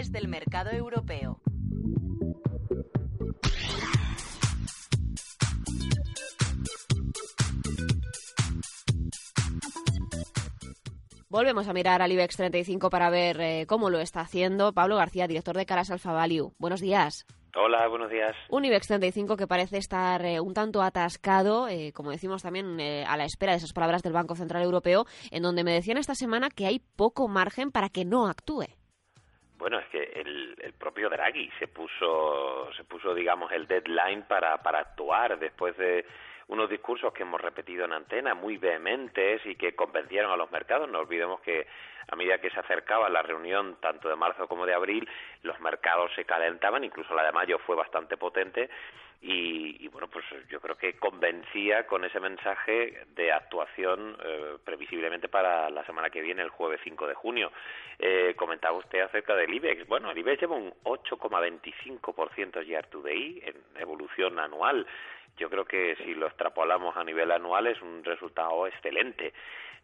claves del mercado europeo. Volvemos a mirar al IBEX 35 para ver eh, cómo lo está haciendo. Pablo García, director de Caras Alfa Value. Buenos días. Hola, buenos días. Un IBEX 35 que parece estar eh, un tanto atascado, eh, como decimos también a la espera de esas palabras del Banco Central Europeo, en donde me decían esta semana que hay poco margen para que no actúe. Bueno, es que el, el, propio Draghi se puso, se puso, digamos, el deadline para, para actuar después de unos discursos que hemos repetido en antena muy vehementes y que convencieron a los mercados. No olvidemos que a medida que se acercaba la reunión tanto de marzo como de abril, los mercados se calentaban, incluso la de mayo fue bastante potente y, bueno, pues yo creo que convencía con ese mensaje de actuación eh, previsiblemente para la semana que viene, el jueves 5 de junio. Eh, comentaba usted acerca del IBEX. Bueno, el IBEX lleva un 8,25% year to day en evolución anual yo creo que si lo extrapolamos a nivel anual es un resultado excelente.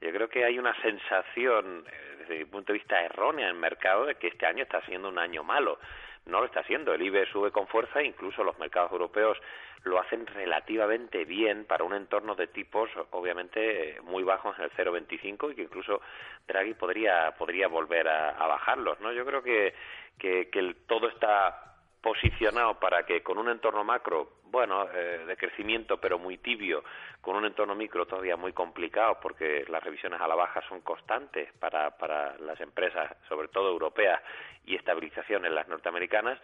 Yo creo que hay una sensación, eh, desde mi punto de vista errónea en el mercado, de que este año está siendo un año malo. No lo está siendo. El IBE sube con fuerza, incluso los mercados europeos lo hacen relativamente bien para un entorno de tipos obviamente muy bajos en el 0,25 y que incluso Draghi podría podría volver a, bajarlos, ¿no? Yo creo que que, que todo está posicionado para que con un entorno macro, bueno, eh, de crecimiento pero muy tibio, con un entorno micro todavía muy complicado porque las revisiones a la baja son constantes para, para las empresas, sobre todo europeas, y estabilización en las norteamericanas,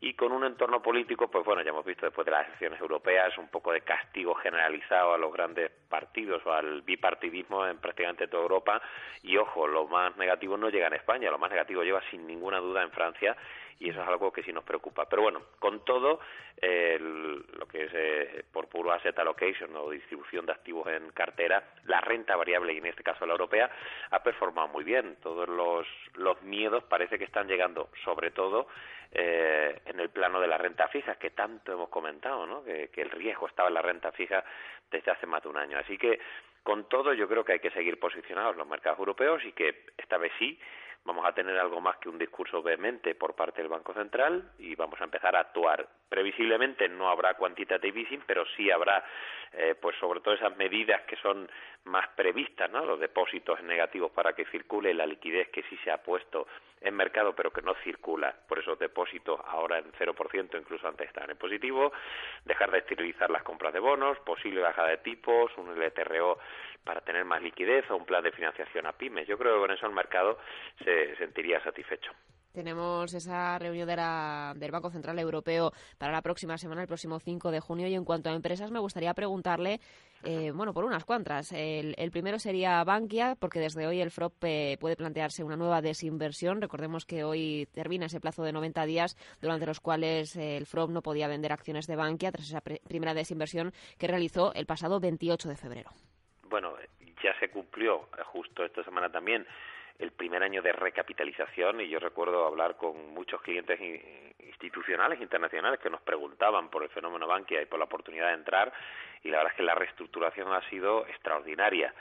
y con un entorno político, pues bueno, ya hemos visto después de las elecciones europeas un poco de castigo generalizado a los grandes partidos o al bipartidismo en prácticamente toda Europa, y ojo, lo más negativo no llega en España, lo más negativo lleva sin ninguna duda en Francia, y eso es algo que sí nos preocupa. Pero bueno, con todo, lo que es eh, por puro asset allocation o distribución de activos en cartera, la renta variable, y en este caso la europea, ha performado muy bien. Todos los, los miedos parece que están llegando, sobre todo eh, en el plano de la renta fija, que tanto hemos comentado, ¿no? que, que el riesgo estaba en la renta fija desde hace más de un año. Así que, con todo, yo creo que hay que seguir posicionados los mercados europeos y que esta vez sí vamos a tener algo más que un discurso vehemente por parte del Banco Central y vamos a empezar a actuar. Previsiblemente no habrá quantitative easing, pero sí habrá, eh, pues sobre todo esas medidas que son más previstas, ¿no? Los depósitos negativos para que circule la liquidez que sí se ha puesto en mercado, pero que no circula. Por esos depósitos ahora en 0%, incluso antes estaban en positivo. Dejar de esterilizar las compras de bonos, posible bajada de tipos, un LTRO para tener más liquidez o un plan de financiación a pymes. Yo creo que con eso el mercado se sentiría satisfecho. Tenemos esa reunión del Banco Central Europeo para la próxima semana, el próximo 5 de junio. Y en cuanto a empresas, me gustaría preguntarle, eh, bueno, por unas cuantas. El, primero sería Bankia, porque desde hoy el FROP eh, puede plantearse una nueva desinversión. Recordemos que hoy termina ese plazo de 90 días durante los cuales eh, el FROP no podía vender acciones de Bankia tras esa primera desinversión que realizó el pasado 28 de febrero bueno, ya se cumplió justo esta semana también el primer año de recapitalización y yo recuerdo hablar con muchos clientes institucionales internacionales que nos preguntaban por el fenómeno Bankia y por la oportunidad de entrar y la verdad es que la reestructuración ha sido extraordinaria.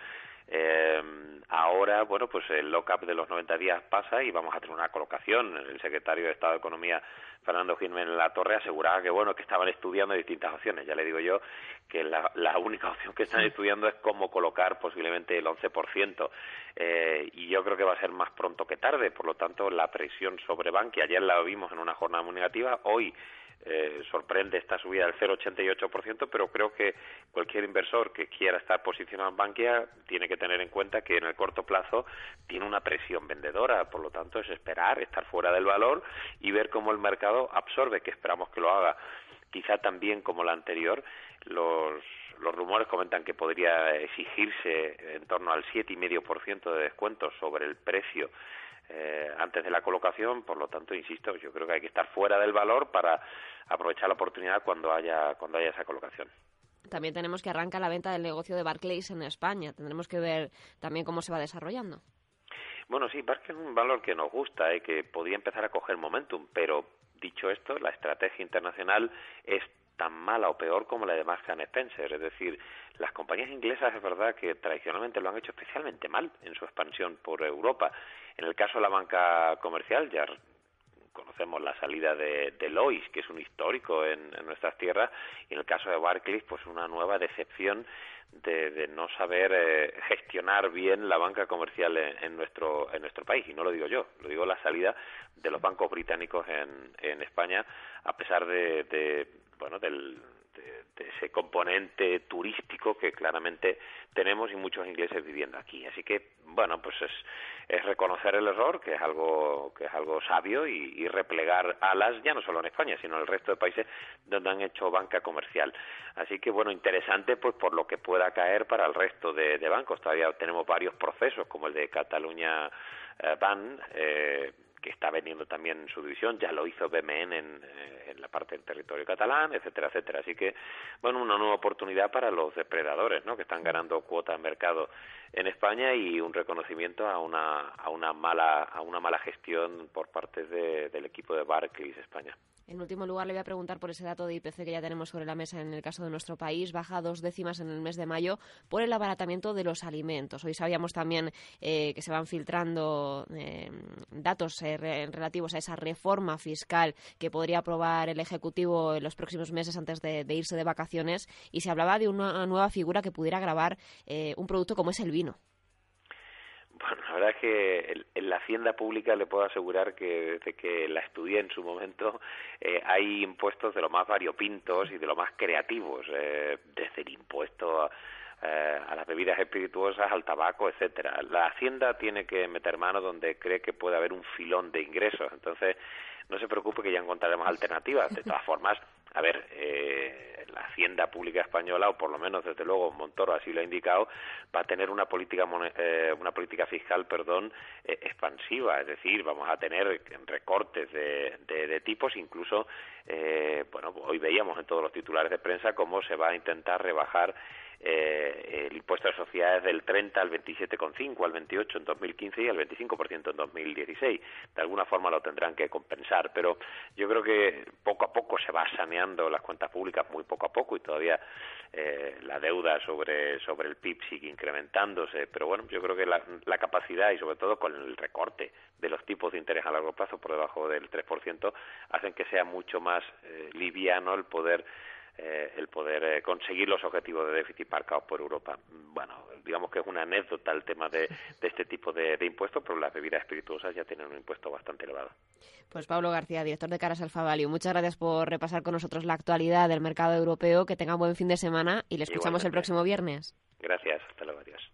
Eh, ahora, bueno, pues el lock-up de los 90 días pasa y vamos a tener una colocación. El secretario de Estado de Economía, Fernando Jiménez La Torre, aseguraba que, bueno, que estaban estudiando distintas opciones. Ya le digo yo que la, la única opción que están estudiando es cómo colocar posiblemente el 11%. Eh, y yo creo que va a ser más pronto que tarde. Por lo tanto, la presión sobre Bankia, ayer la vimos en una jornada muy negativa, hoy eh, sorprende esta subida del 0,88%, pero creo que cualquier inversor que quiera estar posicionado en Bankia tiene que tener en cuenta que en el corto plazo tiene una presión vendedora, por lo tanto es esperar, estar fuera del valor y ver cómo el mercado absorbe, que esperamos que lo haga. Quizá también como la anterior, los los rumores comentan que podría exigirse en torno al 7,5% de descuento sobre el precio eh, antes de la colocación, por lo tanto, insisto, yo creo que hay que estar fuera del valor para aprovechar la oportunidad cuando haya, cuando haya esa colocación. También tenemos que arrancar la venta del negocio de Barclays en España. Tendremos que ver también cómo se va desarrollando. Bueno, sí, Barclays es un valor que nos gusta y que podría empezar a coger momentum, pero dicho esto, la estrategia internacional es tan mala o peor como la de Marks Spencer. Es decir, las compañías inglesas es verdad que tradicionalmente lo han hecho especialmente mal en su expansión por Europa. En el caso de la banca comercial, ya conocemos la salida de, de Lois, que es un histórico en, nuestras tierras, y en el caso de Barclays, pues una nueva decepción de, no saber eh, gestionar bien la banca comercial en, nuestro en nuestro país y no lo digo yo lo digo la salida de los bancos británicos en, en España a pesar de, de bueno del de, ese componente turístico que claramente tenemos y muchos ingleses viviendo aquí. Así que, bueno, pues es, es reconocer el error, que es algo, que es algo sabio, y, replegar alas, ya no solo en España, sino en el resto de países donde han hecho banca comercial. Así que, bueno, interesante pues por lo que pueda caer para el resto de, bancos. Todavía tenemos varios procesos, como el de Cataluña eh, Ban, eh, que está vendiendo también su división, ya lo hizo BMN en, eh, en, la parte del territorio catalán, etcétera, etcétera. Así que, bueno, una nueva oportunidad para los depredadores, ¿no? Que están ganando cuota de mercado en España y un reconocimiento a una, a una mala, a una mala gestión por parte del equipo de Barclays España. En último lugar, le voy a preguntar por ese dato de IPC que ya tenemos sobre la mesa en el caso de nuestro país. Baja dos décimas en el mes de mayo por el abaratamiento de los alimentos. Hoy sabíamos también eh, que se van filtrando eh, datos eh, relativos a esa reforma fiscal que podría aprobar el Ejecutivo en los próximos meses antes de, irse de vacaciones y se hablaba de una nueva figura que pudiera grabar un producto como es el vino. Bueno, la verdad es que en la hacienda pública le puedo asegurar que desde que la estudié en su momento eh, hay impuestos de lo más variopintos y de lo más creativos, eh, desde el impuesto a, eh, a las bebidas espirituosas, al tabaco, etcétera. La hacienda tiene que meter mano donde cree que puede haber un filón de ingresos, entonces no se preocupe que ya encontraremos alternativas. De todas formas, a ver, eh, la Hacienda Pública Española, o por lo menos desde luego Montoro así lo ha indicado, va a tener una política, eh, una política fiscal, perdón, eh, expansiva, es decir, vamos a tener recortes de, de, de tipos, incluso, eh, bueno, hoy veíamos en todos los titulares de prensa cómo se va a intentar rebajar eh, el impuesto de sociedades del 30 al 27,5 al 28 en 2015 y al 25% en 2016. De alguna forma lo tendrán que compensar, pero yo creo que poco a poco se va saneando las cuentas públicas, muy poco a poco, y todavía eh, la deuda sobre, sobre el PIB sigue incrementándose, pero bueno, yo creo que la, la capacidad y sobre todo con el recorte de los tipos de interés a largo plazo por debajo del 3% hacen que sea mucho más eh, liviano el poder eh, el poder eh, conseguir los objetivos de déficit marcados por Europa. Bueno, digamos que es una anécdota el tema de, este tipo de, impuestos, pero las bebidas espirituosas ya tienen un impuesto bastante elevado. Pues Pablo García, director de Caras Alfa Value, muchas gracias por repasar con nosotros la actualidad del mercado europeo. Que tenga un buen fin de semana y le escuchamos el próximo viernes. Gracias, hasta luego, adiós.